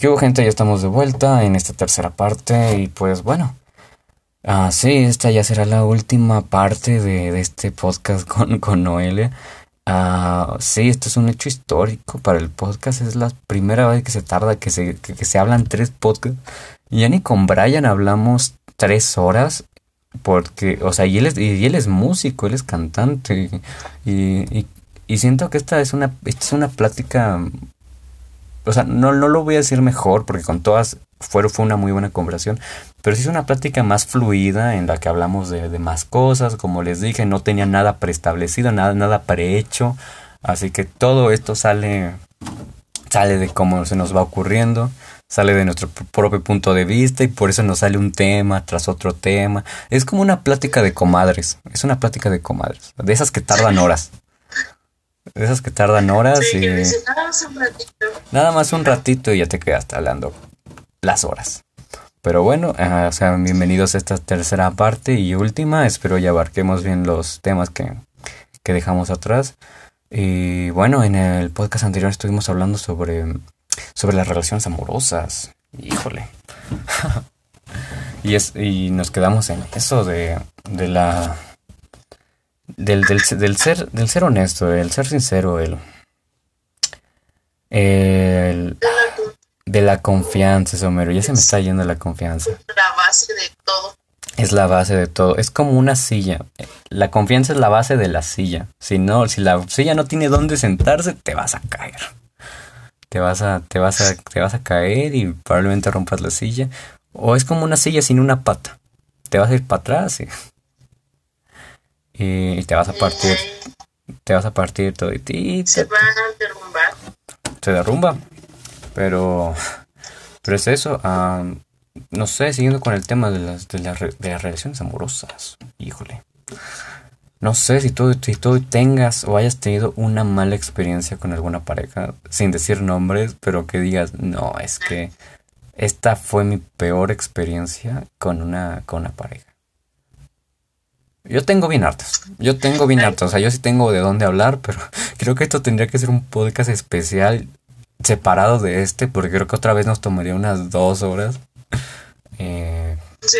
¿Qué gente? Ya estamos de vuelta en esta tercera parte y pues bueno. Ah, sí, esta ya será la última parte de, este podcast con, con Noelia. Ah, sí, esto es un hecho histórico para el podcast. Es la primera vez que se tarda que se, que, se hablan tres podcasts. Ya ni con Brian hablamos tres horas. Porque, o sea, y él es, y él es músico, él es cantante. Y, y, y siento que esta es una, esta es una plática o sea, no, no lo voy a decir mejor porque con todas fue, fue una muy buena conversación, pero sí es una plática más fluida en la que hablamos de, de más cosas, como les dije, no tenía nada preestablecido, nada, nada prehecho, así que todo esto sale, sale de cómo se nos va ocurriendo, sale de nuestro propio punto de vista y por eso nos sale un tema tras otro tema. Es como una plática de comadres, es una plática de comadres, de esas que tardan horas. De esas que tardan horas Sí, y... que nada más un ratito. Nada más un ratito y ya te quedaste hablando las horas. Pero bueno, uh, sean bienvenidos a esta tercera parte y última. Espero ya abarquemos bien los temas que, que dejamos atrás. Y bueno, en el podcast anterior estuvimos hablando sobre, sobre las relaciones amorosas. Híjole. y, es, y nos quedamos en eso de, de la... Del, del, del, ser, del ser honesto, el ser sincero, el, el, de la confianza, Somero. Ya se me está yendo la confianza. La base de todo. Es la base de todo. Es como una silla. La confianza es la base de la silla. Si no, si la silla no tiene dónde sentarse, te vas a caer. Te vas a, te vas a, te vas a caer y probablemente rompas la silla. O es como una silla sin una pata. Te vas a ir para atrás y, y te vas a partir. Te vas a partir todo y ti. Se va a derrumbar. Se derrumba. Pero, pero es eso. Um, no sé, siguiendo con el tema de las, de, la, de las relaciones amorosas. Híjole. No sé si tú, si tú tengas o hayas tenido una mala experiencia con alguna pareja, sin decir nombres, pero que digas, no, es que esta fue mi peor experiencia con una, con una pareja. Yo tengo bien hartas. Yo tengo bien hartas. O sea, yo sí tengo de dónde hablar, pero creo que esto tendría que ser un podcast especial separado de este, porque creo que otra vez nos tomaría unas dos horas. Eh, Sí.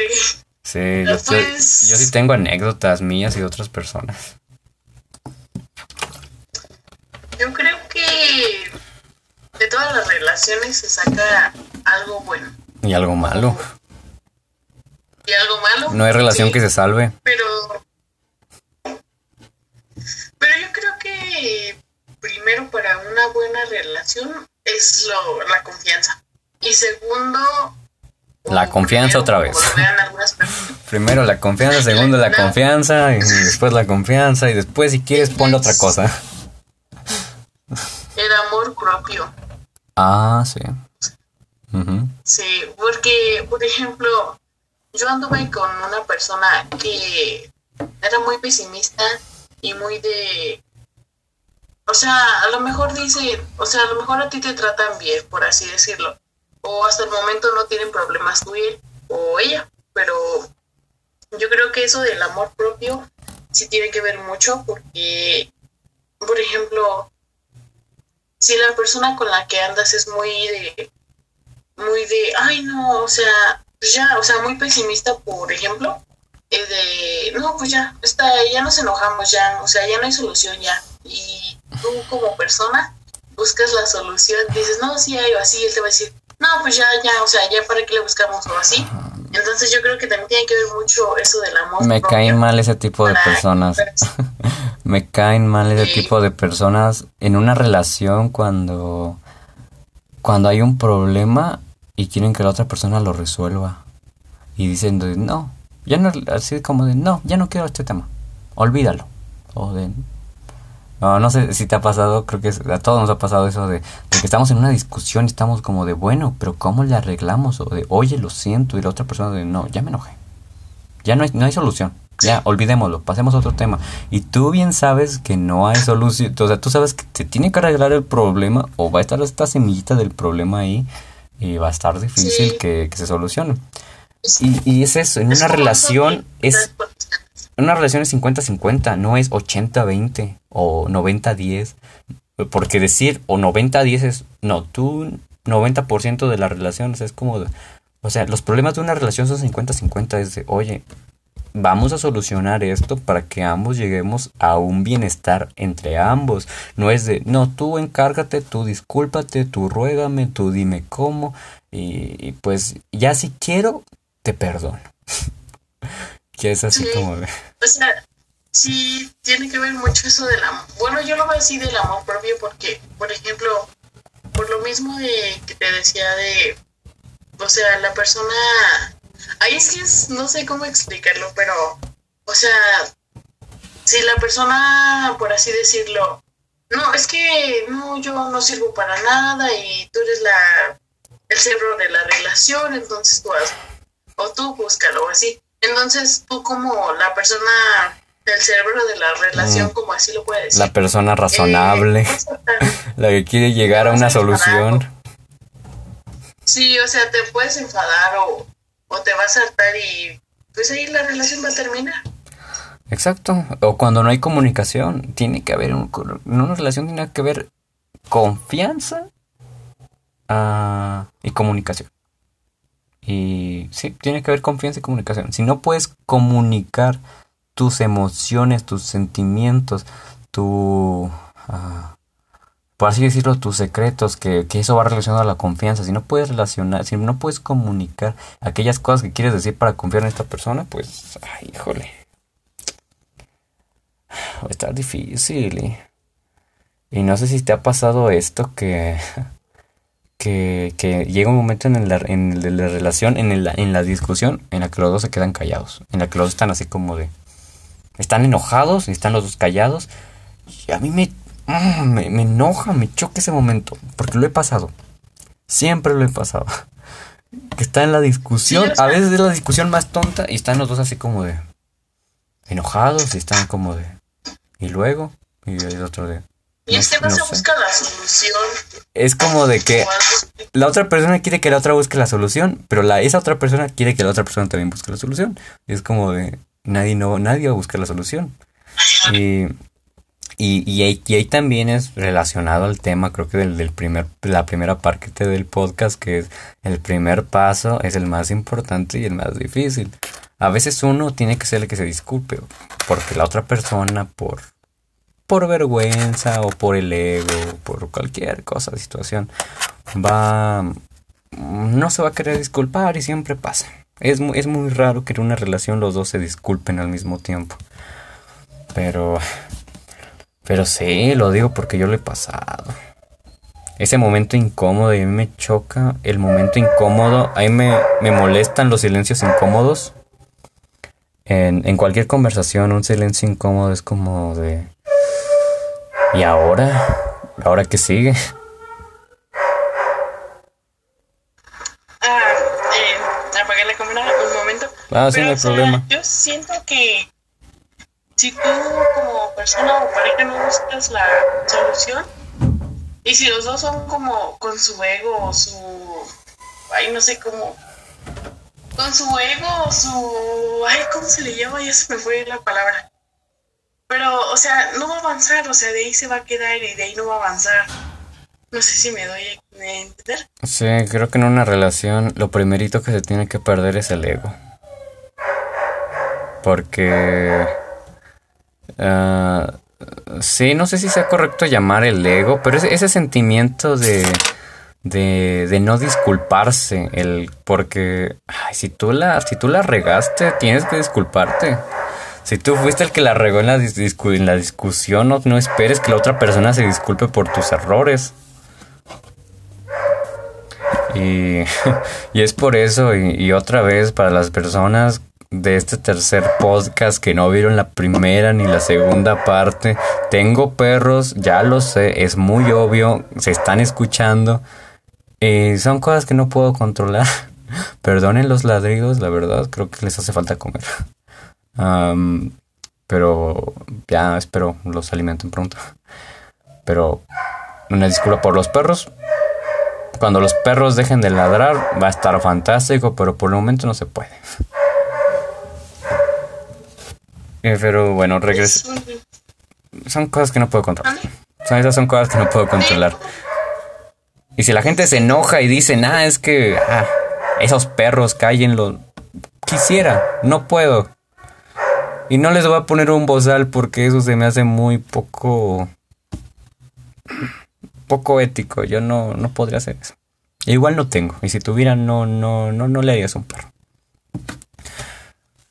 sí, yo, Pues- yo sí tengo anécdotas mías y de otras personas. Yo creo que de todas las relaciones se saca algo bueno Y algo malo. Y algo malo. No hay relación Sí, que se salve. Pero. Pero yo creo que primero para una buena relación es lo, la confianza. Y segundo. La confianza primero, otra vez. Primero la confianza, segundo la confianza, y después la confianza, y después si quieres ponle otra cosa. El amor propio. Ah, sí. Sí, porque, por ejemplo, yo anduve con una persona que era muy pesimista y muy de... O sea, a lo mejor dice, o sea, a lo mejor a ti te tratan bien, por así decirlo. O hasta el momento no tienen problemas tú y él o ella. Pero yo creo que eso del amor propio sí tiene que ver mucho porque, por ejemplo, si la persona con la que andas es muy de muy de, ay no, o sea, pues ya, o sea, muy pesimista, por ejemplo, es de, no, pues ya, está, ya nos enojamos, ya, o sea, ya no hay solución ya. Y tú como persona buscas la solución, dices, no, sí hay, o así, él te va a decir, no, pues ya, ya, o sea, ya para qué le buscamos o así. Entonces yo creo que también tiene que ver mucho eso del amor. Me caen mal ese tipo de personas. Me caen mal ese Sí. tipo de personas en una relación cuando cuando hay un problema y quieren que la otra persona lo resuelva y dicen de, no, ya no así como de no, ya no quiero este tema. Olvídalo. O de no, no sé si te ha pasado, creo que a todos nos ha pasado eso de, que estamos en una discusión y estamos como de, bueno, pero ¿cómo le arreglamos? O de, oye, lo siento, y la otra persona de, no, ya me enojé. Ya no hay, no hay solución. Ya, olvidémoslo, pasemos a otro tema. Y tú bien sabes que no hay solución. O sea, tú sabes que te tiene que arreglar el problema o va a estar esta semillita del problema ahí y va a estar difícil Sí. que, que se solucione. Y, y es eso, en Es una relación es una relación es 50-50, no es 80-20 o 90-10. Porque decir o 90-10 es, no, tú 90% de las relaciones. Es como, o sea, los problemas de una relación son 50-50. Es de, oye, vamos a solucionar esto para que ambos lleguemos a un bienestar entre ambos. No es de, no, tú encárgate, tú discúlpate, tú ruégame, tú dime cómo. Y, pues ya si quiero, te perdono. que es así como... De... O sea, sí tiene que ver mucho eso del amor. Bueno, yo lo voy a decir del amor propio porque, por ejemplo, por lo mismo de que te decía de, o sea, la persona Ahí es que es, no sé cómo explicarlo, pero, o sea, si la persona, por así decirlo, no, es que no, yo no sirvo para nada y tú eres la, el cerebro de la relación, entonces tú haz, o tú búscalo, o así. Entonces tú como la persona del cerebro de la relación, mm. como así lo puedes decir. La persona razonable, eh, la que quiere llegar a una solución. Sí, o sea, te puedes enfadar o, o te vas a hartar y pues ahí la relación va a terminar. Exacto. O cuando no hay comunicación, tiene que haber, un, una relación tiene que haber confianza uh, y comunicación. Y sí, tiene que haber confianza y comunicación. Si no puedes comunicar tus emociones, tus sentimientos, tu... Uh, por así decirlo, tus secretos, que, eso va relacionado a la confianza. Si no puedes relacionar, si no puedes comunicar aquellas cosas que quieres decir para confiar en esta persona, pues, ay, híjole. Va a estar difícil. Y, no sé si te ha pasado esto que, que, que llega un momento en la, en la relación, en, el, en la discusión, en la que los dos se quedan callados. En la que los dos están así como de... Están enojados y están los dos callados. Y a mí me Ah, me, enoja, me choca ese momento, porque lo he pasado. Siempre lo he pasado. Que está en la discusión, a veces es la discusión más tonta y están los dos así como de enojados y están como de y luego y el otro de y es que no, se busca la solución. Es como de que la otra persona quiere que la otra busque la solución, pero la esa otra persona quiere que la otra persona también busque la solución. Y es como de nadie no nadie va a buscar la solución. Y y, y, ahí, también es relacionado al tema, creo que del, del, primer, la primera parte del podcast, que es el primer paso, es el más importante y el más difícil. A veces uno tiene que ser el que se disculpe, porque la otra persona, por, por vergüenza o por el ego, por cualquier cosa, situación, va, no se va a querer disculpar y siempre pasa. Es, es muy raro que en una relación los dos se disculpen al mismo tiempo. Pero pero sí, lo digo porque yo lo he pasado. Ese momento incómodo, a mí me choca el momento incómodo, a mí me, me molestan los silencios incómodos. En, en cualquier conversación, un silencio incómodo es como de... ¿Y ahora? ¿Ahora qué sigue? Ah, eh, apagué la cámara un momento. Ah, sí, no hay problema. Yo siento que si tú como persona o pareja no buscas la solución, y si los dos son como con su ego o su, ay, no sé cómo, con su ego o su, ay, ¿cómo se le llama? Ya se me fue la palabra. Pero, o sea, no va a avanzar, o sea, de ahí se va a quedar y de ahí no va a avanzar. No sé si me doy a entender. Sí, creo que en una relación lo primerito que se tiene que perder es el ego. Porque Uh, sí, no sé si sea correcto llamar el ego, pero ese, ese sentimiento de, de, no disculparse, el porque si tú la si tú la regaste, tienes que disculparte. Si tú fuiste el que la regó en la, discusión, no, no esperes que la otra persona se disculpe por tus errores. Y, es por eso, y, otra vez, para las personas de este tercer podcast que no vieron la primera ni la segunda parte. Tengo perros, ya lo sé, es muy obvio, se están escuchando. y son cosas que no puedo controlar. Perdonen los ladridos, la verdad, creo que les hace falta comer. pero ya espero los alimenten pronto. Pero una disculpa por los perros. Cuando los perros dejen de ladrar va a estar fantástico, pero por el momento no se puede. Eh, pero bueno, regreso. Son cosas que no puedo controlar. Son, esas son cosas que no puedo controlar. Y si la gente se enoja y dice, ah, es que ah, esos perros cállenlo. Quisiera, no puedo. Y no les voy a poner un bozal porque eso se me hace muy poco. poco ético. Yo no, no podría hacer eso. igual no tengo. Y si tuviera, no, no, no, no le harías un perro.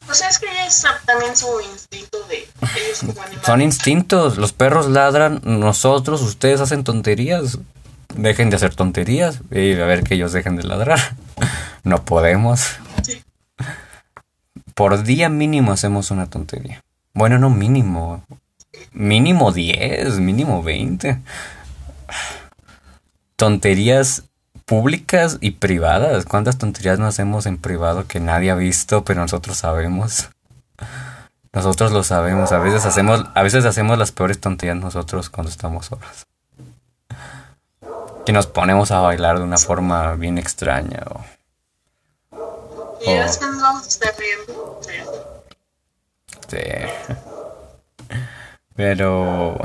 Pues es que es también su instinto de ellos como animales. Son instintos. Los perros ladran, nosotros, ustedes hacen tonterías. Dejen de hacer tonterías y a ver que ellos dejen de ladrar. No podemos. Por día mínimo hacemos una tontería. Bueno, no mínimo. Mínimo 10, mínimo 20. Tonterías públicas y privadas. ¿Cuántas tonterías no hacemos en privado que nadie ha visto, pero nosotros sabemos? Nosotros lo sabemos. A veces hacemos, a veces hacemos las peores tonterías nosotros cuando estamos solos. Que nos ponemos a bailar de una forma bien extraña o y es que nos vamos a estar riendo. Sí. Pero.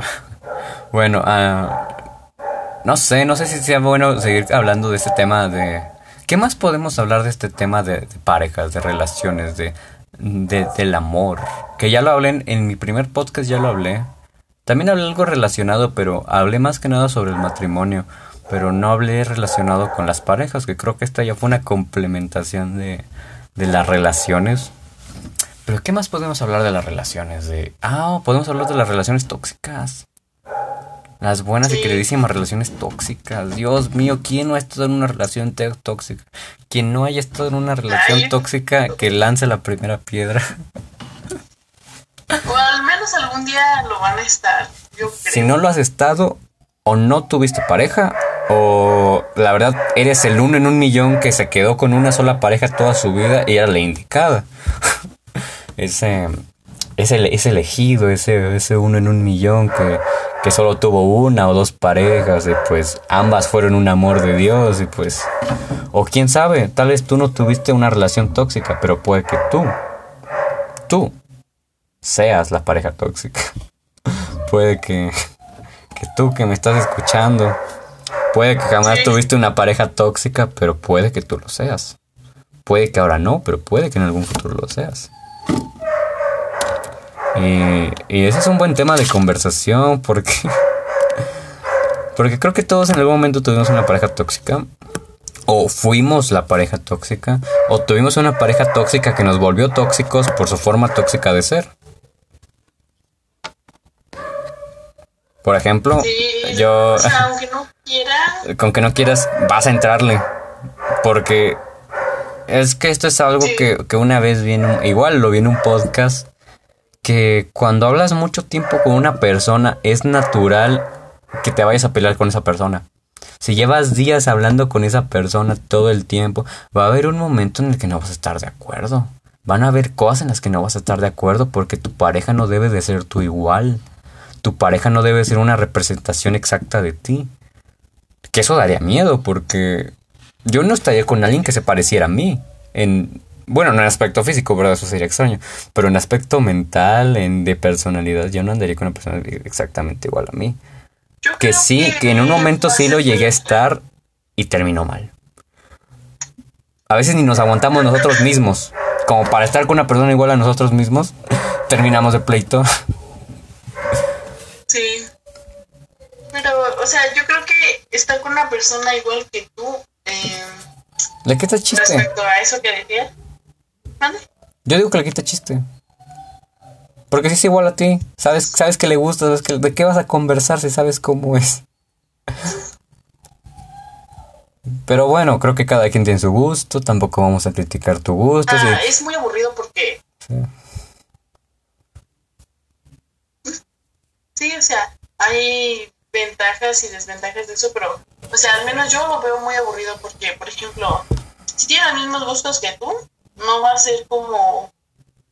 Bueno, uh, no sé, no sé si sea bueno seguir hablando de este tema de. ¿Qué más podemos hablar de este tema de, parejas, de relaciones, de, de, del amor? Que ya lo hablé en, en mi primer podcast, ya lo hablé. También hablé algo relacionado, pero hablé más que nada sobre el matrimonio. Pero no hablé relacionado con las parejas, que creo que esta ya fue una complementación de, de las relaciones. Pero ¿qué más podemos hablar de las relaciones? De, ah, podemos hablar de las relaciones tóxicas. Las buenas y queridísimas relaciones tóxicas. Dios mío, ¿quién no ha estado en una relación tóxica? Quien no haya estado en una relación tóxica, que lance la primera piedra. O al menos algún día lo van a estar. Si no lo has estado, o no tuviste pareja, o la verdad eres el uno en un millón que se quedó con una sola pareja toda su vida y era la indicada. ese, ese, ese elegido, ese, ese uno en un millón que, que solo tuvo una o dos parejas y pues ambas fueron un amor de Dios y pues... O quién sabe, tal vez tú no tuviste una relación tóxica, pero puede que tú, tú, seas la pareja tóxica. puede que, que tú que me estás escuchando Puede que jamás tuviste una pareja tóxica, pero puede que tú lo seas. Puede que ahora no, pero puede que en algún futuro lo seas. Y, ese es un buen tema de conversación porque... Porque creo que todos en algún momento tuvimos una pareja tóxica. O fuimos la pareja tóxica. O tuvimos una pareja tóxica que nos volvió tóxicos por su forma tóxica de ser. Por ejemplo, yo... aunque no con que no quieras, vas a entrarle. Porque es que esto es algo que, que, una vez viene, igual lo vi en un podcast, que cuando hablas mucho tiempo con una persona es natural que te vayas a pelear con esa persona. Si llevas días hablando con esa persona todo el tiempo, va a haber un momento en el que no vas a estar de acuerdo. Van a haber cosas en las que no vas a estar de acuerdo porque tu pareja no debe de ser tu igual. Tu pareja no debe ser una representación exacta de ti. Que eso daría miedo porque yo no estaría con alguien que se pareciera a mí. En, bueno, no en aspecto físico, ¿verdad? Eso sería extraño. Pero en aspecto mental, en de personalidad, yo no andaría con una persona exactamente igual a mí. que sí, que, en un momento sí lo llegué a estar y terminó mal. A veces ni nos aguantamos nosotros mismos. Como para estar con una persona igual a nosotros mismos, terminamos de pleito. Sí. Pero, o sea, yo creo que estar con una persona igual que tú. Eh, le quita chiste. Respecto a eso que decía. Yo digo que le quita chiste. Porque si es igual a ti, sabes, sabes que le gusta, sabes que, de qué vas a conversar si sabes cómo es. Pero bueno, creo que cada quien tiene su gusto, tampoco vamos a criticar tu gusto. Ah, Es muy aburrido porque... Sí. sí, o sea, hay ventajas y desventajas de eso, pero, o sea, al menos yo lo veo muy aburrido porque, por ejemplo, si tiene los mismos gustos que tú, no va a ser como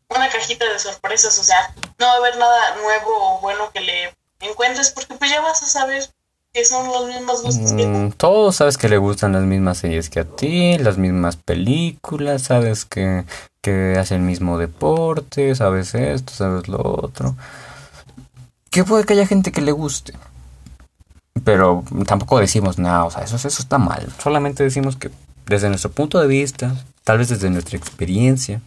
una cajita de sorpresas, o sea, no va a haber nada nuevo o bueno que le encuentres porque pues ya vas a saber que son los mismos gustos que. Mm, todos sabes que le gustan las mismas series que a ti, las mismas películas, sabes que, que hace el mismo deporte, sabes esto, sabes lo otro. ¿Qué puede que haya gente que le guste? Pero tampoco decimos nada, o sea, eso, eso está mal. Solamente decimos que desde nuestro punto de vista, tal vez desde nuestra experiencia,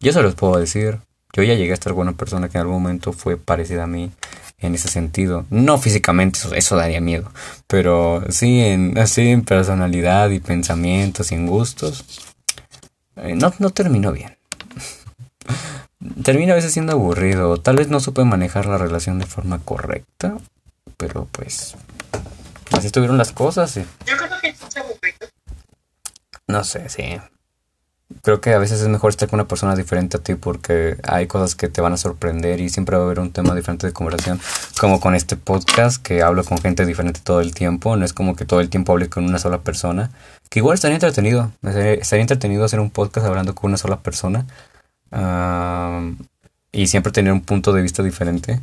yo se los puedo decir. Yo ya llegué a estar con una persona que en algún momento fue parecida a mí en ese sentido. No físicamente, eso, daría miedo, pero sí en, así en personalidad y pensamientos y en gustos. Eh, no, no terminó bien. Termina a veces siendo aburrido. Tal vez no supe manejar la relación de forma correcta. Pero pues. Así estuvieron las cosas. Yo creo que es aburrido. No sé, sí creo que a veces es mejor estar con una persona diferente a ti porque hay cosas que te van a sorprender y siempre va a haber un tema diferente de conversación. Como con este podcast que hablo con gente diferente todo el tiempo. No es como que todo el tiempo hable con una sola persona. Que igual estaría entretenido. Estaría entretenido hacer un podcast hablando con una sola persona. y siempre tener un punto de vista diferente.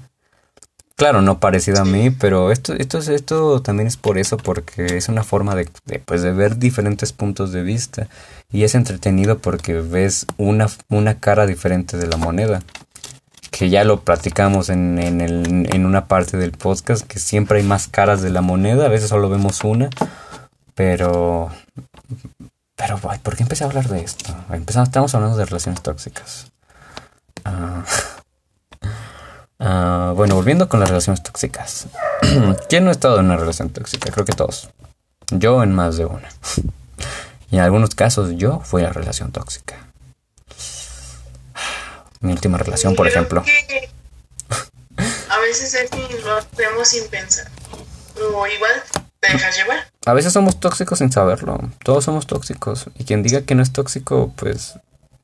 Claro, no parecido a mí, pero esto, esto, esto también es por eso, porque es una forma de, pues, de ver diferentes puntos de vista. Y es entretenido porque ves una, una cara diferente de la moneda. Que ya lo platicamos en, en, el, en una parte del podcast, que siempre hay más caras de la moneda, a veces solo vemos una. Pero... Pero, ¿por qué empecé a hablar de esto? Empezamos, estamos hablando de relaciones tóxicas. Ah... Ah, bueno, volviendo con las relaciones tóxicas. ¿Quién no ha estado en una relación tóxica? Creo que todos. Yo en más de una. y en algunos casos yo fui la relación tóxica. Mi última relación, por ejemplo. a veces es que lo hacemos sin pensar. O igual te dejas llevar. A veces somos tóxicos sin saberlo. Todos somos tóxicos. Y quien diga que no es tóxico, pues...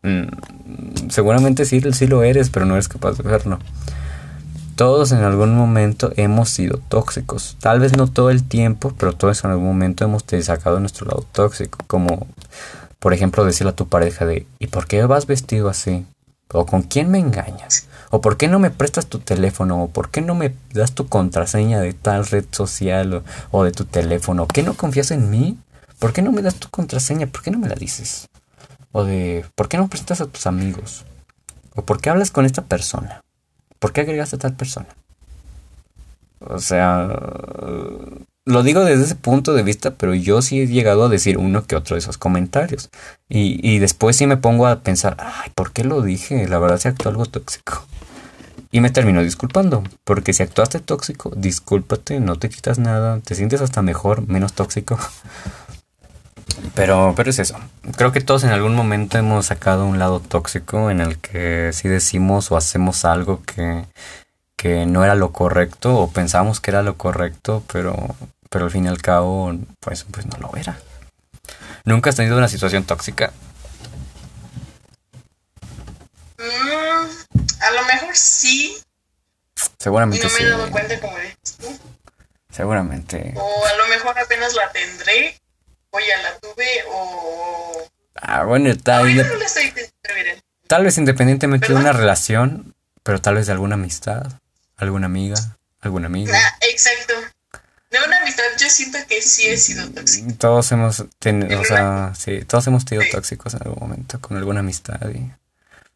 Mm, seguramente sí, sí lo eres, pero no eres capaz de verlo. Todos en algún momento hemos sido tóxicos. Tal vez no todo el tiempo, pero todos en algún momento hemos sacado nuestro lado tóxico. Como, por ejemplo, decirle a tu pareja de, ¿y por qué vas vestido así? ¿O con quién me engañas? ¿O por qué no me prestas tu teléfono? ¿O por qué no me das tu contraseña de tal red social o, de tu teléfono? ¿O qué no confías en mí? ¿Por qué no me das tu contraseña? ¿Por qué no me la dices? O de, ¿por qué no prestas a tus amigos? ¿O por qué hablas con esta persona? ¿Por qué agregaste a tal persona? O sea, lo digo desde ese punto de vista, pero yo sí he llegado a decir uno que otro de esos comentarios. Y, y después sí me pongo a pensar, ay, ¿por qué lo dije? La verdad se actuó algo tóxico. Y me termino disculpando, porque si actuaste tóxico, discúlpate, no te quitas nada, te sientes hasta mejor, menos tóxico. Pero, pero es eso. Creo que todos en algún momento hemos sacado un lado tóxico en el que si decimos o hacemos algo que, que no era lo correcto o pensamos que era lo correcto, pero, pero al fin y al cabo, pues, pues no lo era. ¿Nunca has tenido una situación tóxica? Mm, a lo mejor sí. Seguramente no me he dado cuenta como Seguramente. O a lo mejor apenas la tendré o ya la tuve o... Ah, bueno, tal, tal vez independientemente de una relación, pero tal vez de alguna amistad, alguna amiga, alguna amiga. Ah, exacto. De una amistad yo siento que sí he sido tóxico. Todos hemos tenido, o sea, sí, todos hemos sido tóxicos en algún momento con alguna amistad y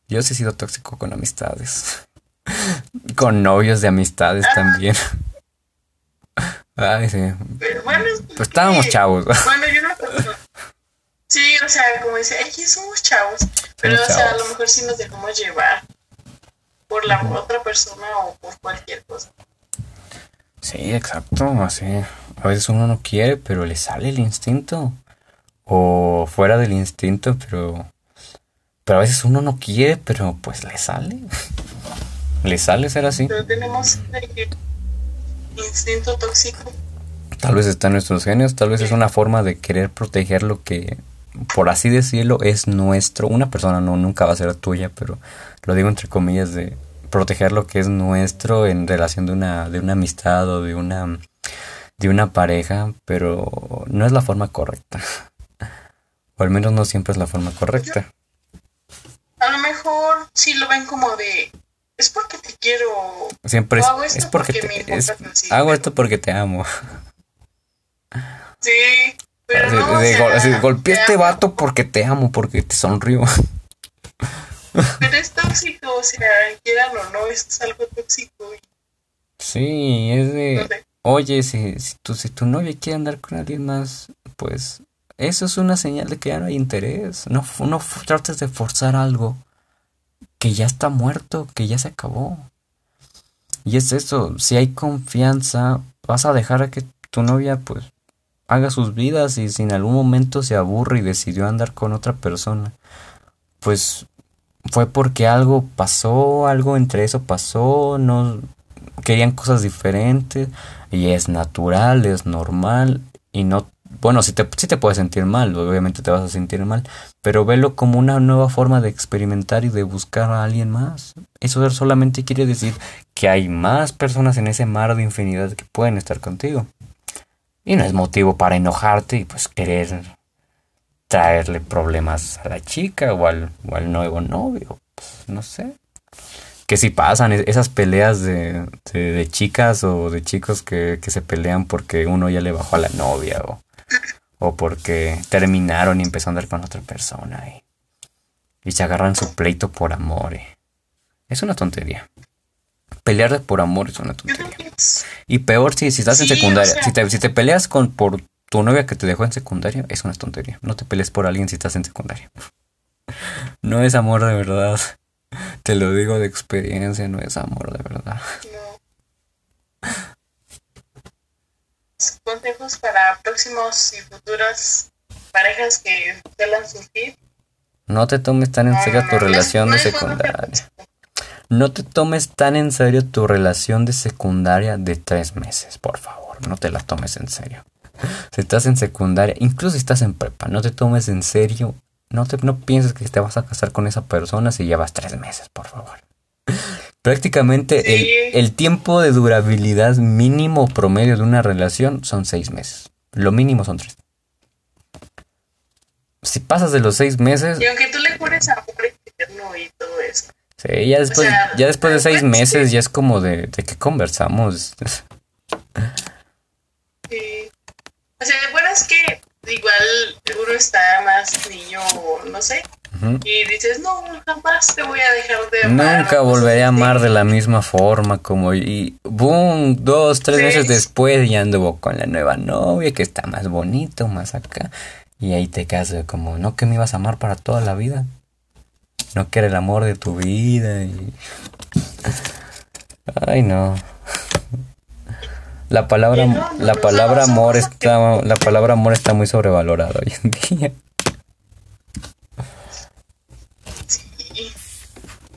yo sí he sido tóxico con amistades. con novios de amistades ah. también. Ay, sí. Pero bueno, pues estábamos chavos. Bueno, yo no. Sí, o sea, como dice, aquí somos chavos. Pero, o sea, a lo mejor sí nos dejamos llevar por la otra persona o por cualquier cosa. Sí, exacto, así. A veces uno no quiere, pero le sale el instinto. O fuera del instinto, pero. Pero a veces uno no quiere, pero pues le sale. le sale ser así. Pero tenemos instinto tóxico. Tal vez está en nuestros genios, tal vez es una forma de querer proteger lo que, por así decirlo, es nuestro. Una persona no nunca va a ser tuya, pero lo digo entre comillas de proteger lo que es nuestro en relación de una, de una amistad o de una, de una pareja, pero no es la forma correcta. O al menos no siempre es la forma correcta. A lo mejor si lo ven como de es porque te quiero. Siempre es, hago esto porque, te, hago esto porque te amo. Sí, pero no, golpeé a este vato porque te amo, porque te sonrío. Pero es tóxico, o sea, quieran o no, es algo tóxico. Sí, es de... oye, si, si, tu, si tu novia quiere andar con alguien más, pues eso es una señal de que ya no hay interés. No, no trates de forzar algo que ya está muerto, que ya se acabó. Y es eso, si hay confianza, vas a dejar a que tu novia pues haga sus vidas y si en algún momento se aburre y decidió andar con otra persona, pues fue porque algo pasó, algo entre eso pasó, no querían cosas diferentes y es natural, es normal y no bueno, si te, si te puedes sentir mal, obviamente te vas a sentir mal, pero velo como una nueva forma de experimentar y de buscar a alguien más. Eso solamente quiere decir que hay más personas en ese mar de infinidad que pueden estar contigo. Y no es motivo para enojarte y pues querer traerle problemas a la chica o al, o al nuevo novio. Pues, no sé. Que si pasan esas peleas de, de, chicas o de chicos que, que, se pelean porque uno ya le bajó a la novia o, o porque terminaron y empezó a andar con otra persona y, y se agarran su pleito por amor. Eh. Es una tontería. Pelear por amor es una tontería. Y peor si, si estás en secundaria. si, te, si te peleas con, por tu novia que te dejó en secundaria, es una tontería. No te pelees por alguien si estás en secundaria. No es amor de verdad. Te lo digo de experiencia, no es amor de verdad. Consejos para próximos y futuras parejas que suelan surgir. No te tomes tan en serio tu relación de secundaria. No te tomes tan en serio tu relación de secundaria de tres meses, por favor. No te la tomes en serio. Si estás en secundaria, incluso si estás en prepa, no te tomes en serio. No, te, no pienses que te vas a casar con esa persona si llevas tres meses, por favor. Prácticamente el, tiempo de durabilidad mínimo promedio de una relación son seis meses. Lo mínimo son tres. Si pasas de los seis meses... Y aunque tú le pones amor eterno y todo eso. Sí, ya después, ya después de seis meses ya es como de, de que conversamos. Sí. O sea, bueno, es que igual uno está más niño, no sé, y dices, no, jamás te voy a dejar de amar. Nunca volveré a amar de la misma forma como y boom, dos, tres meses después ya anduvo con la nueva novia que está más bonito, más acá. Y ahí te quedas como, no que me ibas a amar para toda la vida. No que era el amor de tu vida y... Ay no. La palabra, la palabra amor está, la palabra amor está muy sobrevalorada hoy en día.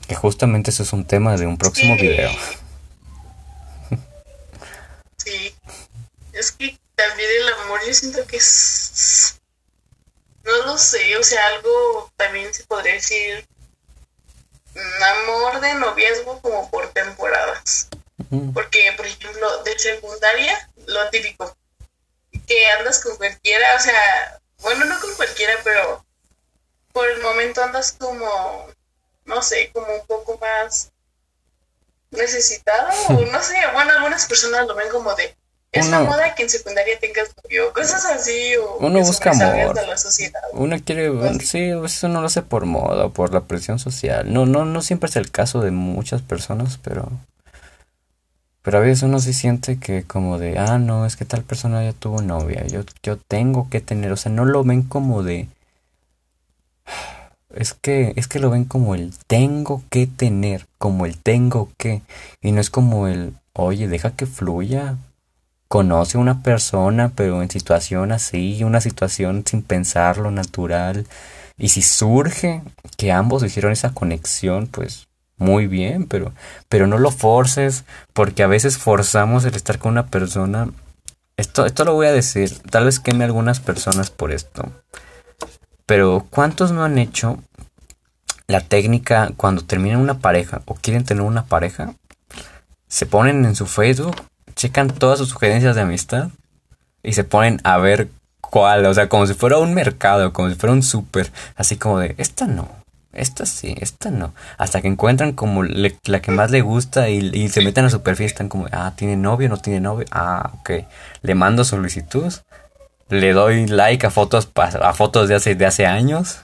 Que justamente eso es un tema de un próximo video. Sí. Es que también el amor yo siento que es... No lo sé, o sea, algo también se podría decir un amor de noviazgo como por temporadas. Porque, por ejemplo, de secundaria, lo típico, que andas con cualquiera, o sea, bueno, no con cualquiera, pero por el momento andas como no sé, como un poco más necesitado, o no sé, bueno, algunas personas lo ven como de, es la moda que en secundaria tengas novio, cosas así, o uno busca amor, uno quiere, sí, eso no lo hace por moda, por la presión social, no, no, no siempre es el caso de muchas personas, pero... Pero a veces uno se siente que como de, ah, no, es que tal persona ya tuvo novia, yo, yo tengo que tener, o sea, no lo ven como de, es que, es que lo ven como el tengo que tener, como el tengo que, y no es como el, oye, deja que fluya. Conoce a una persona, pero en situación así, una situación sin pensarlo, natural. Y si surge que ambos hicieron esa conexión, pues muy bien, pero, pero no lo forces, porque a veces forzamos el estar con una persona. Esto, esto lo voy a decir, tal vez queme algunas personas por esto. Pero ¿cuántos no han hecho la técnica cuando terminan una pareja o quieren tener una pareja? Se ponen en su Facebook, checan todas sus sugerencias de amistad y se ponen a ver cuál, o sea, como si fuera un mercado, como si fuera un súper, así como de, esta no, esta sí, esta no. Hasta que encuentran como la que más le gusta y, se meten a su perfil, están como, ah, ¿tiene novio? ¿No tiene novio? Ah, ok. Le mando solicitud le doy like a fotos a fotos de hace de hace años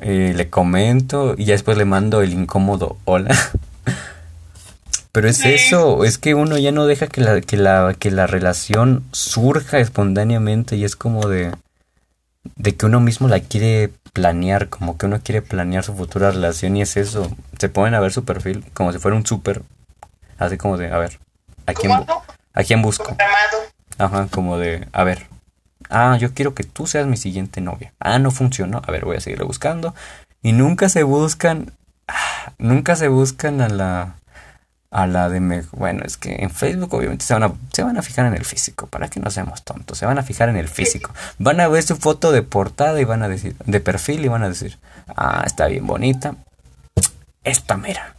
y le comento y ya después le mando el incómodo hola Pero es eso, es que uno ya no deja que la, que la, que la relación surja espontáneamente y es como de, de que uno mismo la quiere planear, como que uno quiere planear su futura relación y es eso. Se ponen a ver su perfil como si fuera un súper, así como de, a ver, ¿a quién, ¿a quién busco? Ajá, como de, a ver, ah, yo quiero que tú seas mi siguiente novia. Ah, no funcionó, a ver, voy a seguirle buscando. Y nunca se buscan, nunca se buscan a la a la de me, bueno es que en Facebook obviamente se van a se van a fijar en el físico para que no seamos tontos se van a fijar en el físico van a ver su foto de portada y van a decir de perfil y van a decir ah está bien bonita esta mera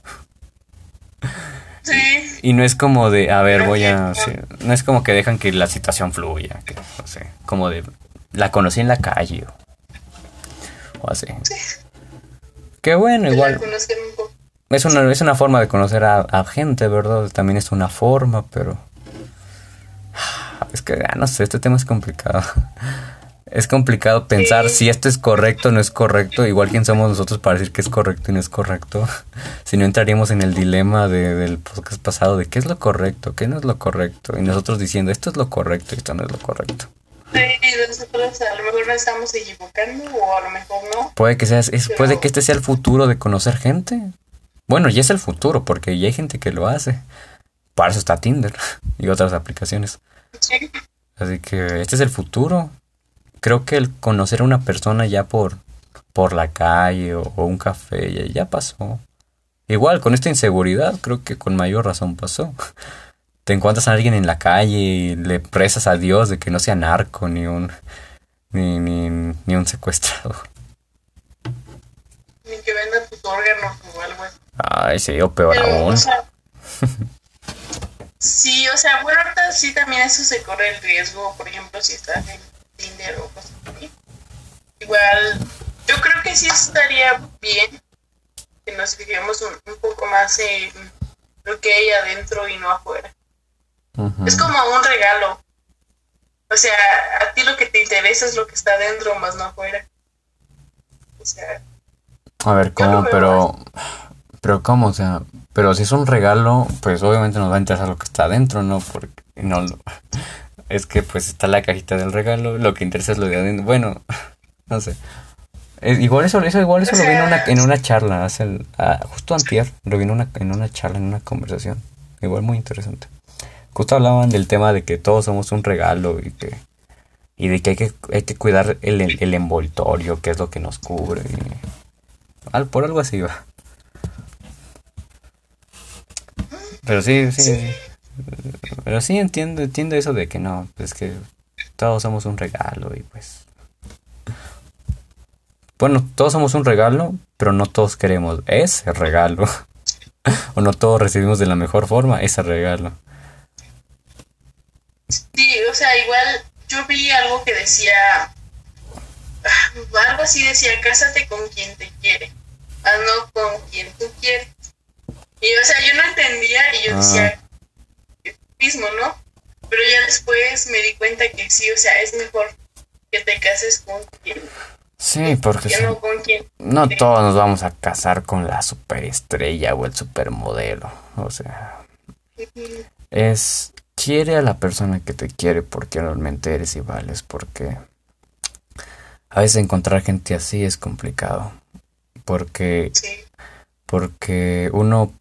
sí. y no es como de a ver voy a no es como que dejan que la situación fluya que no sé como de la conocí en la calle o, así que bueno igual es una, es una forma de conocer a, gente, ¿verdad? También es una forma, pero... Es que, ah, no sé, este tema es complicado. Es complicado pensar si esto es correcto o no es correcto. Igual quién somos nosotros para decir que es correcto y no es correcto. Si no entraríamos en el dilema de, del podcast pasado de qué es lo correcto, qué no es lo correcto. Y nosotros diciendo esto es lo correcto y esto no es lo correcto. Sí, nosotros a lo mejor nos estamos equivocando o a lo mejor no. Puede que, sea, es, puede que este sea el futuro de conocer gente. Bueno, ya es el futuro, porque ya hay gente que lo hace. Para eso está Tinder y otras aplicaciones. Así que este es el futuro. Creo que el conocer a una persona ya por, por la calle o, un café ya, ya, pasó. Igual, con esta inseguridad, creo que con mayor razón pasó. Te encuentras a alguien en la calle y le presas a Dios de que no sea narco ni un, ni, ni, ni un secuestrador. Ni que venda tus órganos o algo así. Ay, sí, o peor aún. sí, o sea, bueno, ahorita sí también eso se corre el riesgo, por ejemplo, si estás en Tinder o cosas así. Igual, yo creo que sí estaría bien que nos fijemos un, poco más en lo que hay adentro y no afuera. Es como un regalo. O sea, a ti lo que te interesa es lo que está adentro, más no afuera. O sea. A ver, ¿cómo? Pero. Pero ¿cómo? O sea, pero si es un regalo, pues obviamente nos va a interesar lo que está adentro, ¿no? Porque no es que pues está la cajita del regalo, lo que interesa es lo de adentro. Bueno, no sé. igual eso, eso igual eso lo vi en una, en una charla, hace ah, justo antier, lo vi en una, en una charla, en una conversación. Igual muy interesante. Justo hablaban del tema de que todos somos un regalo y que y de que hay que, hay que cuidar el, el envoltorio, que es lo que nos cubre. Y, por algo así va. Pero sí, sí, Pero sí entiendo, entiendo eso de que no, pues que todos somos un regalo y pues... Bueno, todos somos un regalo, pero no todos queremos ese regalo. o no todos recibimos de la mejor forma ese regalo. Sí, o sea, igual yo vi algo que decía, ah, algo así decía, cásate con quien te quiere, ah, no con quien tú quieres. Y o sea, yo no entendía y yo decía, ah. Mismo, ¿no? Pero ya después me di cuenta que sí, o sea, es mejor que te cases con quien. Sí, porque no, con quien no todos nos vamos a casar con la superestrella o el supermodelo. O sea, es quiere a la persona que te quiere porque realmente eres y vales, porque a veces encontrar gente así es complicado. Porque, porque uno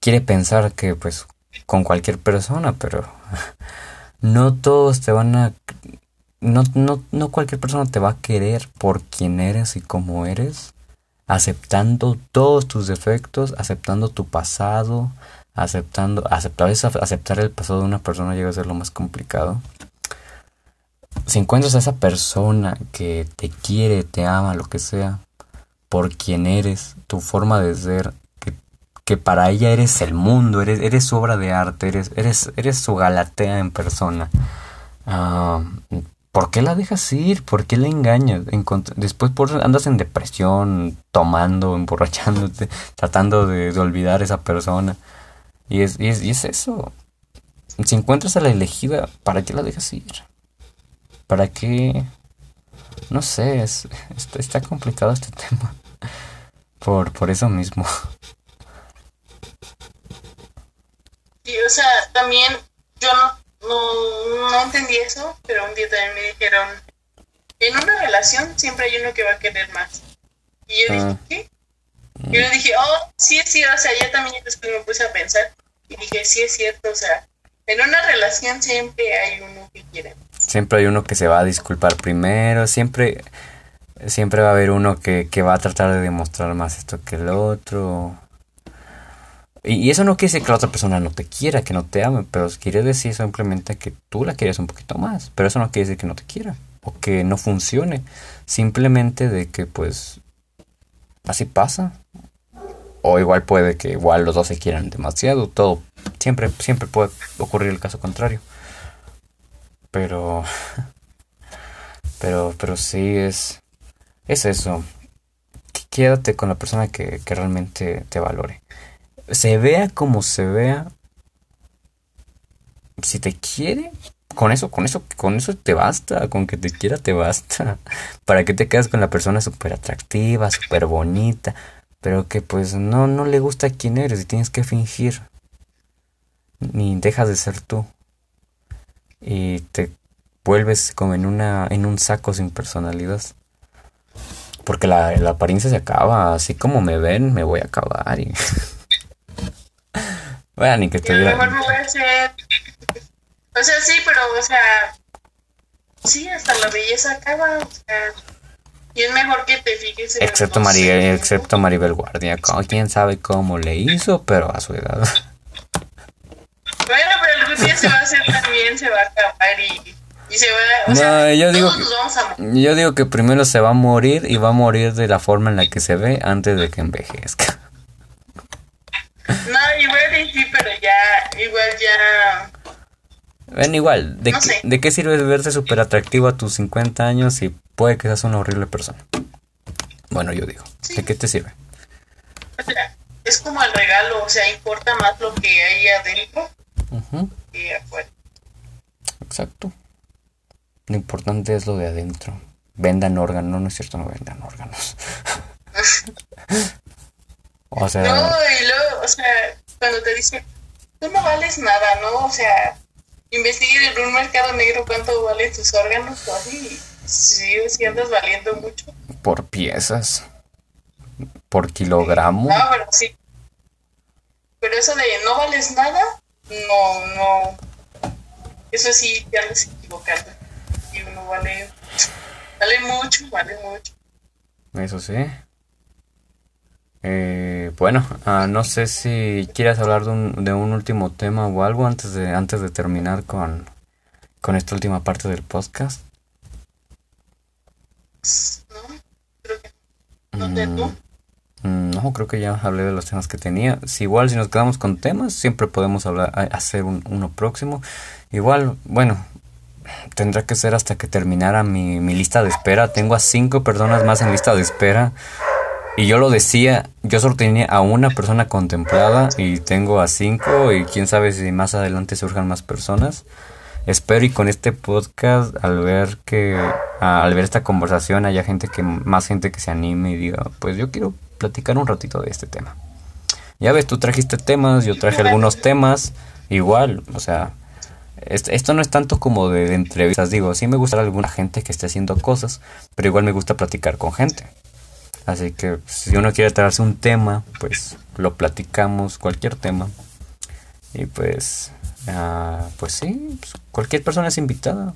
quiere pensar que pues con cualquier persona, pero no todos te van a... No, no, no cualquier persona te va a querer por quien eres y como eres, aceptando todos tus defectos, aceptando tu pasado, aceptando, aceptar, aceptar el pasado de una persona llega a ser lo más complicado. Si encuentras a esa persona que te quiere, te ama, lo que sea, por quien eres, tu forma de ser, que para ella eres el mundo, eres, eres su obra de arte, eres, eres, eres su galatea en persona. Ah, ¿Por qué la dejas ir? ¿Por qué la engañas? Después por, andas en depresión, tomando, emborrachándote, tratando de, olvidar a esa persona. Y es, y es, y es eso. Si encuentras a la elegida, ¿para qué la dejas ir? ¿Para qué? No sé, es, está, está complicado este tema. Por, por eso mismo. Sea, también yo no, no, no entendí eso, pero un día también me dijeron, en una relación siempre hay uno que va a querer más. Y yo dije, Ah. ¿qué? Y yo dije, oh, sí, sí, o sea, yo también después me puse a pensar y dije, sí es cierto, o sea, en una relación siempre hay uno que quiere más. Siempre hay uno que se va a disculpar primero, siempre, siempre va a haber uno que, que va a tratar de demostrar más esto que el otro. Y, eso no quiere decir que la otra persona no te quiera, que no te ame, pero quiere decir simplemente que tú la quieres un poquito más. Pero eso no quiere decir que no te quiera o que no funcione. Simplemente de que pues así pasa. O igual puede que igual los dos se quieran demasiado, todo. Siempre, siempre puede ocurrir el caso contrario. Pero. Pero, pero sí es. Es eso. Qu- Quédate con la persona que, que realmente te valore. Se vea como se vea. Si te quiere, con eso, con eso, con eso te basta. Con que te quiera te basta. ¿Para qué te quedas con la persona súper atractiva, súper bonita? Pero que pues no, no le gusta quién eres y tienes que fingir. Ni dejas de ser tú y te vuelves como en una en un saco sin personalidad porque la, la apariencia se acaba así como me ven me voy a acabar y bueno ni que a lo mejor me voy a hacer... O sea, sí, pero, o sea, sí, hasta la belleza acaba, o sea, y es mejor que te fijes en excepto sé, Maribel excepto Maribel Guardia. Quién sabe cómo le hizo pero a su edad. Bueno, pero algún día se va a hacer también, se va a acabar y, y se va o No, sea, yo digo que- nos vamos a morir. yo digo que primero se va a morir y va a morir de la forma en la que se ve antes de que envejezca No, igual y sí, pero ya, igual ya, Ven igual, ¿de, No qué. ¿de qué sirve verte súper atractivo a tus 50 años si puede que seas una horrible persona? Bueno, yo digo, ¿de qué te sirve? o sea, es como el regalo, o sea, importa más lo que hay adentro Ujú, que afuera. exacto. Lo importante es lo de adentro. Vendan órganos, no, no es cierto, no vendan órganos. o sea, No, y luego, o sea, cuando te dicen, tú no vales nada, ¿no? O sea, investigue en un mercado negro cuánto valen tus órganos así. Si, si andas valiendo mucho. por piezas, por kilogramo. No, pero sí. Pero eso de no vales nada, no, no. Eso sí, te andas equivocando. Y uno vale, vale mucho, vale mucho. Eso sí. Eh, bueno, ah, no sé si quieres hablar de un, de un último tema o algo antes de, antes de terminar con, con esta última parte del podcast. ¿No? Creo que. ¿No te tú? Mm, No, creo que ya hablé de los temas que tenía. Si igual si nos quedamos con temas, siempre podemos hablar, hacer un- uno próximo. Igual, bueno, tendrá que ser hasta que terminara mi, mi lista de espera. Tengo a cinco personas más en lista de espera. Y yo lo decía, yo solo tenía a una persona contemplada y tengo a cinco y quién sabe si más adelante surjan más personas. Espero y con este podcast, al ver que, al ver esta conversación, haya gente que, más gente que se anime y diga, pues yo quiero platicar un ratito de este tema. Ya ves, tú trajiste temas, yo traje algunos temas, igual, o sea, est- esto no es tanto como de entrevistas, digo, sí me gusta alguna gente que esté haciendo cosas, pero igual me gusta platicar con gente. Así que si uno quiere traerse un tema, pues lo platicamos, cualquier tema. Y pues, ah, pues sí, pues, cualquier persona es invitada.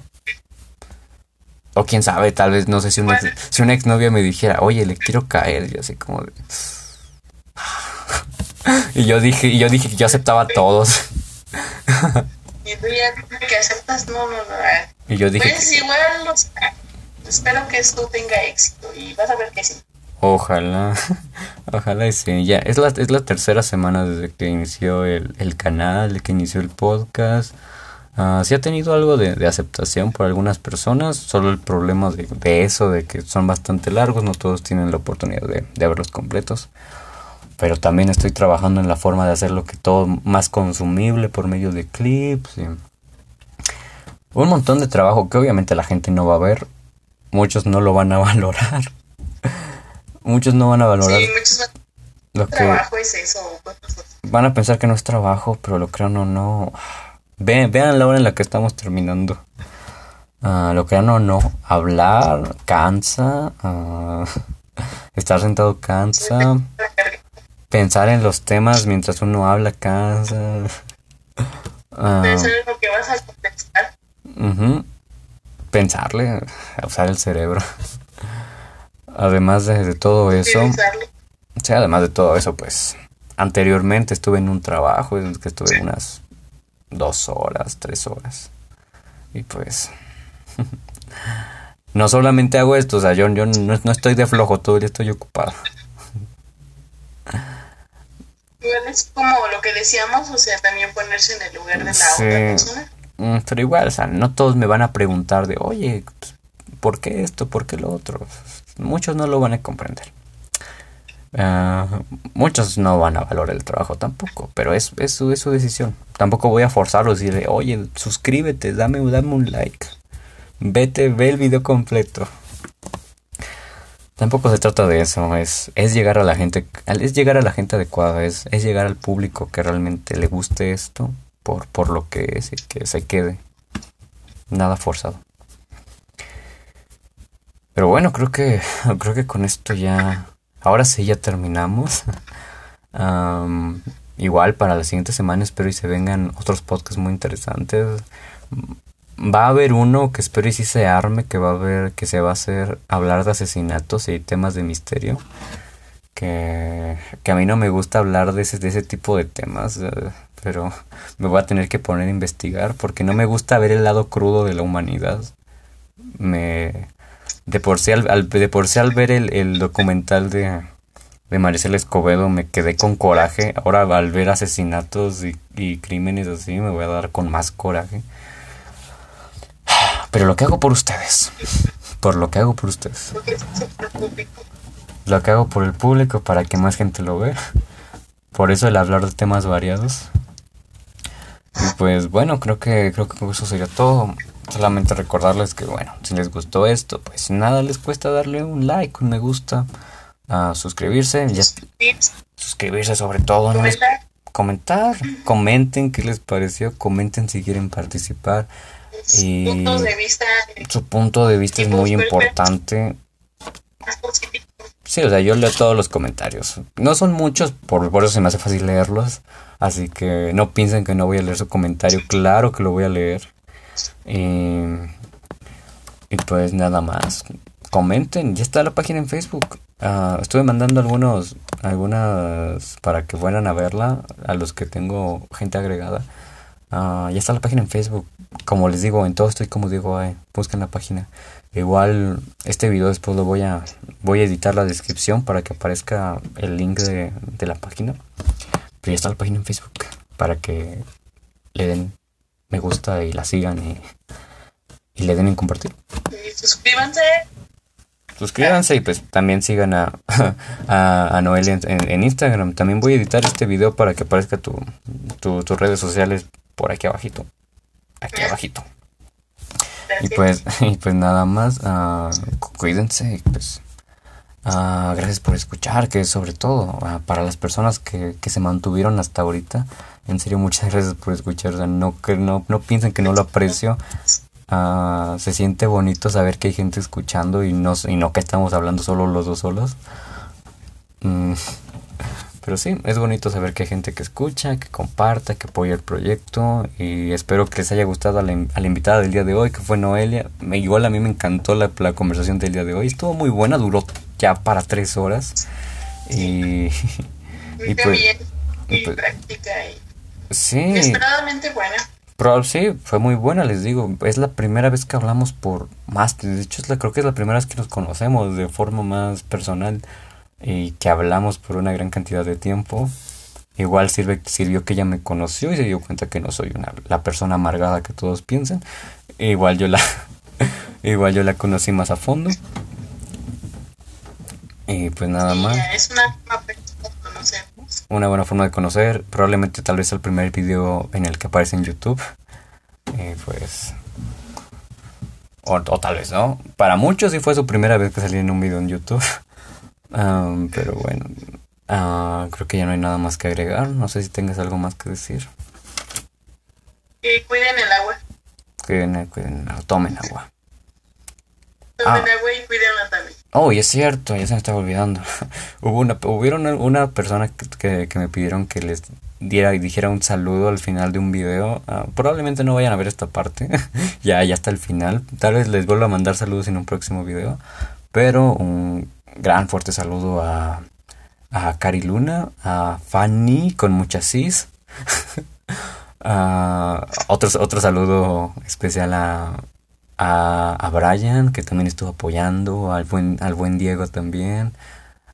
O quién sabe, tal vez, no sé si una, ex- si una exnovia me dijera, oye, le quiero caer, yo así como de... Y yo dije, y yo dije que yo aceptaba a todos. Y tú ya que aceptas, no, no, no. ah. Y yo dije, Pues igual, o sea, espero que esto tenga éxito y vas a ver que sí. Ojalá, ojalá y sí. Ya, es la, es la tercera semana desde que inició el, el canal, de que inició el podcast. Ah, sí ha tenido algo de, de aceptación por algunas personas, solo el problema de, de eso, de que son bastante largos, no todos tienen la oportunidad de, de verlos completos. Pero también estoy trabajando en la forma de hacerlo que todo más consumible por medio de clips y un montón de trabajo que obviamente la gente no va a ver, muchos no lo van a valorar. Muchos no van a valorar Sí, muchos lo que trabajo es eso. pues, van a pensar que no es trabajo, pero lo crean o no. Vean, vean la hora en la que estamos terminando. Ah, lo crean o no, hablar cansa. Ah, estar sentado cansa. Pensar en los temas mientras uno habla cansa. Ah, Pensar en lo que vas a contestar. Pensarle, usar el cerebro. Además de, todo eso. Sí, además de todo eso, pues. Anteriormente estuve en un trabajo en el que estuve unas dos horas, tres horas. Y pues. no solamente hago esto, o sea, yo, yo no, no estoy de flojo, todo el día estoy ocupado. es como lo que decíamos, o sea, también ponerse en el lugar de la otra persona. Mm, pero igual, o sea, no todos me van a preguntar de, oye, pues, ¿por qué esto? ¿Por qué lo otro? Muchos no lo van a comprender. Ah, muchos no van a valorar el trabajo tampoco, pero es, es, su, es su decisión. Tampoco voy a forzarlos y decirle, oye, suscríbete, dame, dame un like. Vete, ve el video completo. Tampoco se trata de eso, es, es llegar a la gente, es llegar a la gente adecuada, es, es llegar al público que realmente le guste esto por, por lo que es y que se quede. Nada forzado. Pero bueno, creo que, creo que con esto ya, ahora sí ya terminamos. igual para la siguiente semana espero y se vengan otros podcasts muy interesantes. Va a haber uno que espero y si se arme, que va a haber, que se va a hacer hablar de asesinatos y temas de misterio. Que, que a mí no me gusta hablar de ese, de ese tipo de temas, eh, pero me voy a tener que poner a investigar porque no me gusta ver el lado crudo de la humanidad. Me, de por sí al, de por sí al ver el, el documental de, de Maricela Escobedo me quedé con coraje. Ahora al ver asesinatos y, y crímenes así me voy a dar con más coraje. Pero lo que hago por ustedes. Por lo que hago por ustedes. Lo que hago por el público para que más gente lo vea. Por eso el hablar de temas variados. Y pues bueno, creo que creo que eso sería todo. Solamente recordarles que bueno, si les gustó esto, pues nada les cuesta darle un like, un me gusta, a suscribirse, ya, suscribirse sobre todo, comentar, comenten qué les pareció, comenten si quieren participar. Y Su punto de vista es muy importante. Sí, o sea, yo leo todos los comentarios. No son muchos, por, por eso se me hace fácil leerlos. Así que no piensen que no voy a leer su comentario. Claro que lo voy a leer. Y, y pues nada más. Comenten, ya está la página en Facebook. Uh, estuve mandando algunos, algunas para que fueran a verla, a los que tengo gente agregada. Uh, ya está la página en Facebook como les digo, en todo estoy como digo, busquen la página. Igual este video después lo voy a voy a editar la descripción para que aparezca el link de, la página. Pero ya está la página en Facebook para que le den me gusta y la sigan y, y le den en compartir. suscríbanse. Suscríbanse y pues también sigan a, a, Noel en, en, Instagram. También voy a editar este video para que aparezca tu, tu, tus redes sociales por aquí abajito aquí abajito. Y pues, y pues nada más, uh, cuídense pues uh, gracias por escuchar, que sobre todo uh, para las personas que, que, se mantuvieron hasta ahorita, en serio muchas gracias por escuchar, no, que, no, no piensen que no lo aprecio, se siente bonito saber que hay gente escuchando y no, y no que estamos hablando solo los dos solos. Mm. Pero sí, es bonito saber que hay gente que escucha, que comparta, que apoya el proyecto y espero que les haya gustado a la, invitada del día de hoy, que fue Noelia. Me, igual a mí me encantó la, la, conversación del día de hoy, estuvo muy buena, duró ya para tres horas. Y, y pues, y pues, práctica y sí, buena. Sí, fue muy buena, les digo. Es la primera vez que hablamos por más. De hecho, es la, creo que es la primera vez que nos conocemos de forma más personal y que hablamos por una gran cantidad de tiempo. Igual sirve, sirvió que ella me conoció y se dio cuenta que no soy una, la persona amargada que todos piensan. Igual yo la, igual yo la conocí más a fondo. Y pues nada más. Es una Una buena forma de conocer. Probablemente tal vez el primer video en el que aparece en YouTube. Y pues. O, o tal vez no. Para muchos sí fue su primera vez que salí en un video en YouTube pero bueno, Ah, creo que ya no hay nada más que agregar. No sé si tengas algo más que decir. Cuiden el agua. Cuiden, cuiden, tomen agua. Tomen ah. agua y cuídenla también. Oh, y es cierto, ya se me estaba olvidando. Hubo una, hubieron una persona que, que, me pidieron que les diera y dijera un saludo al final de un video. Ah, probablemente no vayan a ver esta parte. ya, ya hasta el final. Tal vez les vuelva a mandar saludos en un próximo video. Pero un gran fuerte saludo a, a Cari Luna, a Fanny con muchas cis. otro, otro saludo especial a, a, a, Brian, que también estuvo apoyando, al buen, al buen Diego también,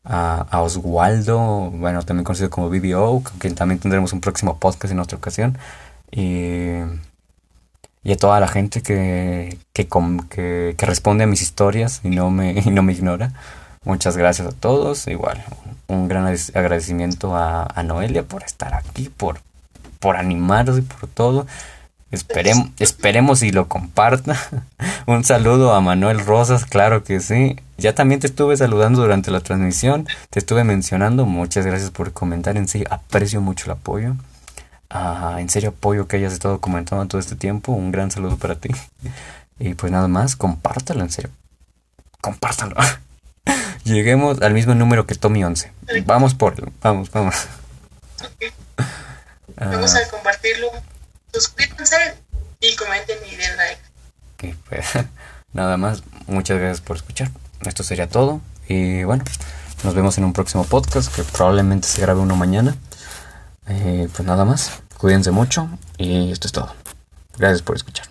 a, a Oswaldo, bueno, también conocido como BBO, con quien también tendremos un próximo podcast en otra ocasión, y, y a toda la gente que, que, que, que, responde a mis historias y no me, y no me ignora. Muchas gracias a todos, igual un gran agradecimiento a, a Noelia por estar aquí, por, por animaros y por todo. Esperemos, esperemos y lo comparta. Un saludo a Manuel Rosas, claro que sí. Ya también te estuve saludando durante la transmisión, te estuve mencionando. Muchas gracias por comentar. En serio, aprecio mucho el apoyo. Ah, en serio, apoyo que hayas estado comentando todo este tiempo. Un gran saludo para ti. Y pues nada más, compártalo, en serio. Compártalo. Lleguemos al mismo número que Tommy 11. Vamos por él. Vamos, vamos. Vamos a compartirlo suscríbanse y comenten y den like. pues, nada más, muchas gracias por escuchar. Esto sería todo. Y bueno, nos vemos en un próximo podcast que probablemente se grabe uno mañana. Eh, pues nada más, cuídense mucho y esto es todo. Gracias por escuchar.